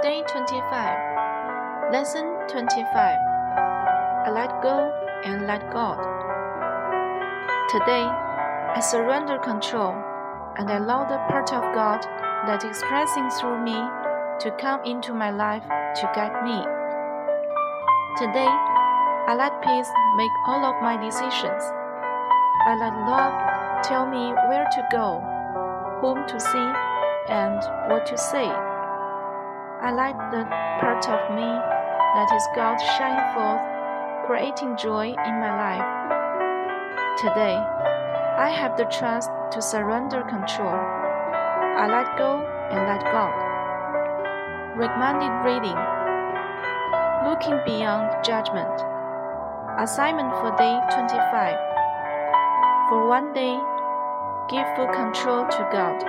Day 25, Lesson 25. I let go and let God. Today, I surrender control and I allow the part of God that is expressing through me to come into my life to guide me. Today, I let peace make all of my decisions. I let love tell me where to go, whom to see, and what to say. I like the part of me that is God shine forth, creating joy in my life. Today, I have the trust to surrender control. I let go and let God. Recommended reading Looking Beyond Judgment. Assignment for day 25. For one day, give full control to God.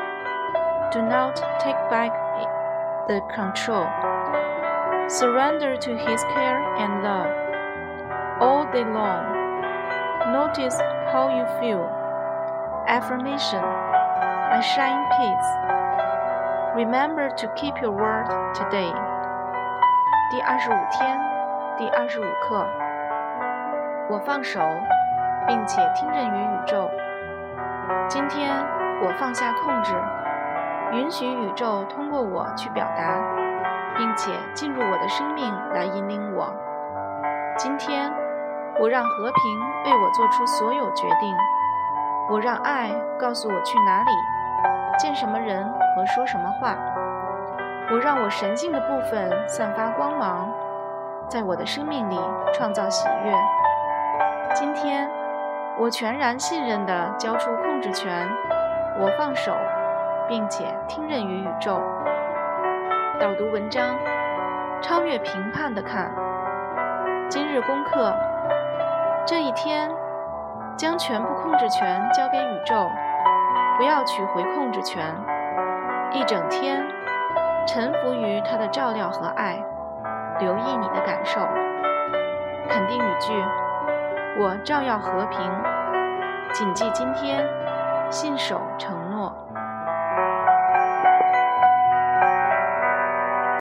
Do not take back the control. Surrender to His care and love. All day long, notice how you feel. Affirmation I shine peace. Remember to keep your word today. 第二十五天，第二十五课。我放手，并且听任于宇宙。今天我放下控制， 允许宇宙通过我去表达，并且进入我的生命来引领我。今天我让和平为我做出所有决定，我让爱告诉我去哪里，见什么人和说什么话。我让我神性的部分散发光芒，在我的生命里创造喜悦。今天，我全然信任地交出控制权，我放手，并且听任于宇宙。导读文章：超越评判的看。今日功课：这一天，将全部控制权交给宇宙，不要取回控制权。一整天。臣服于他的照料和爱，留意你的感受。肯定语句：我照耀和平，谨记今天，信守承诺。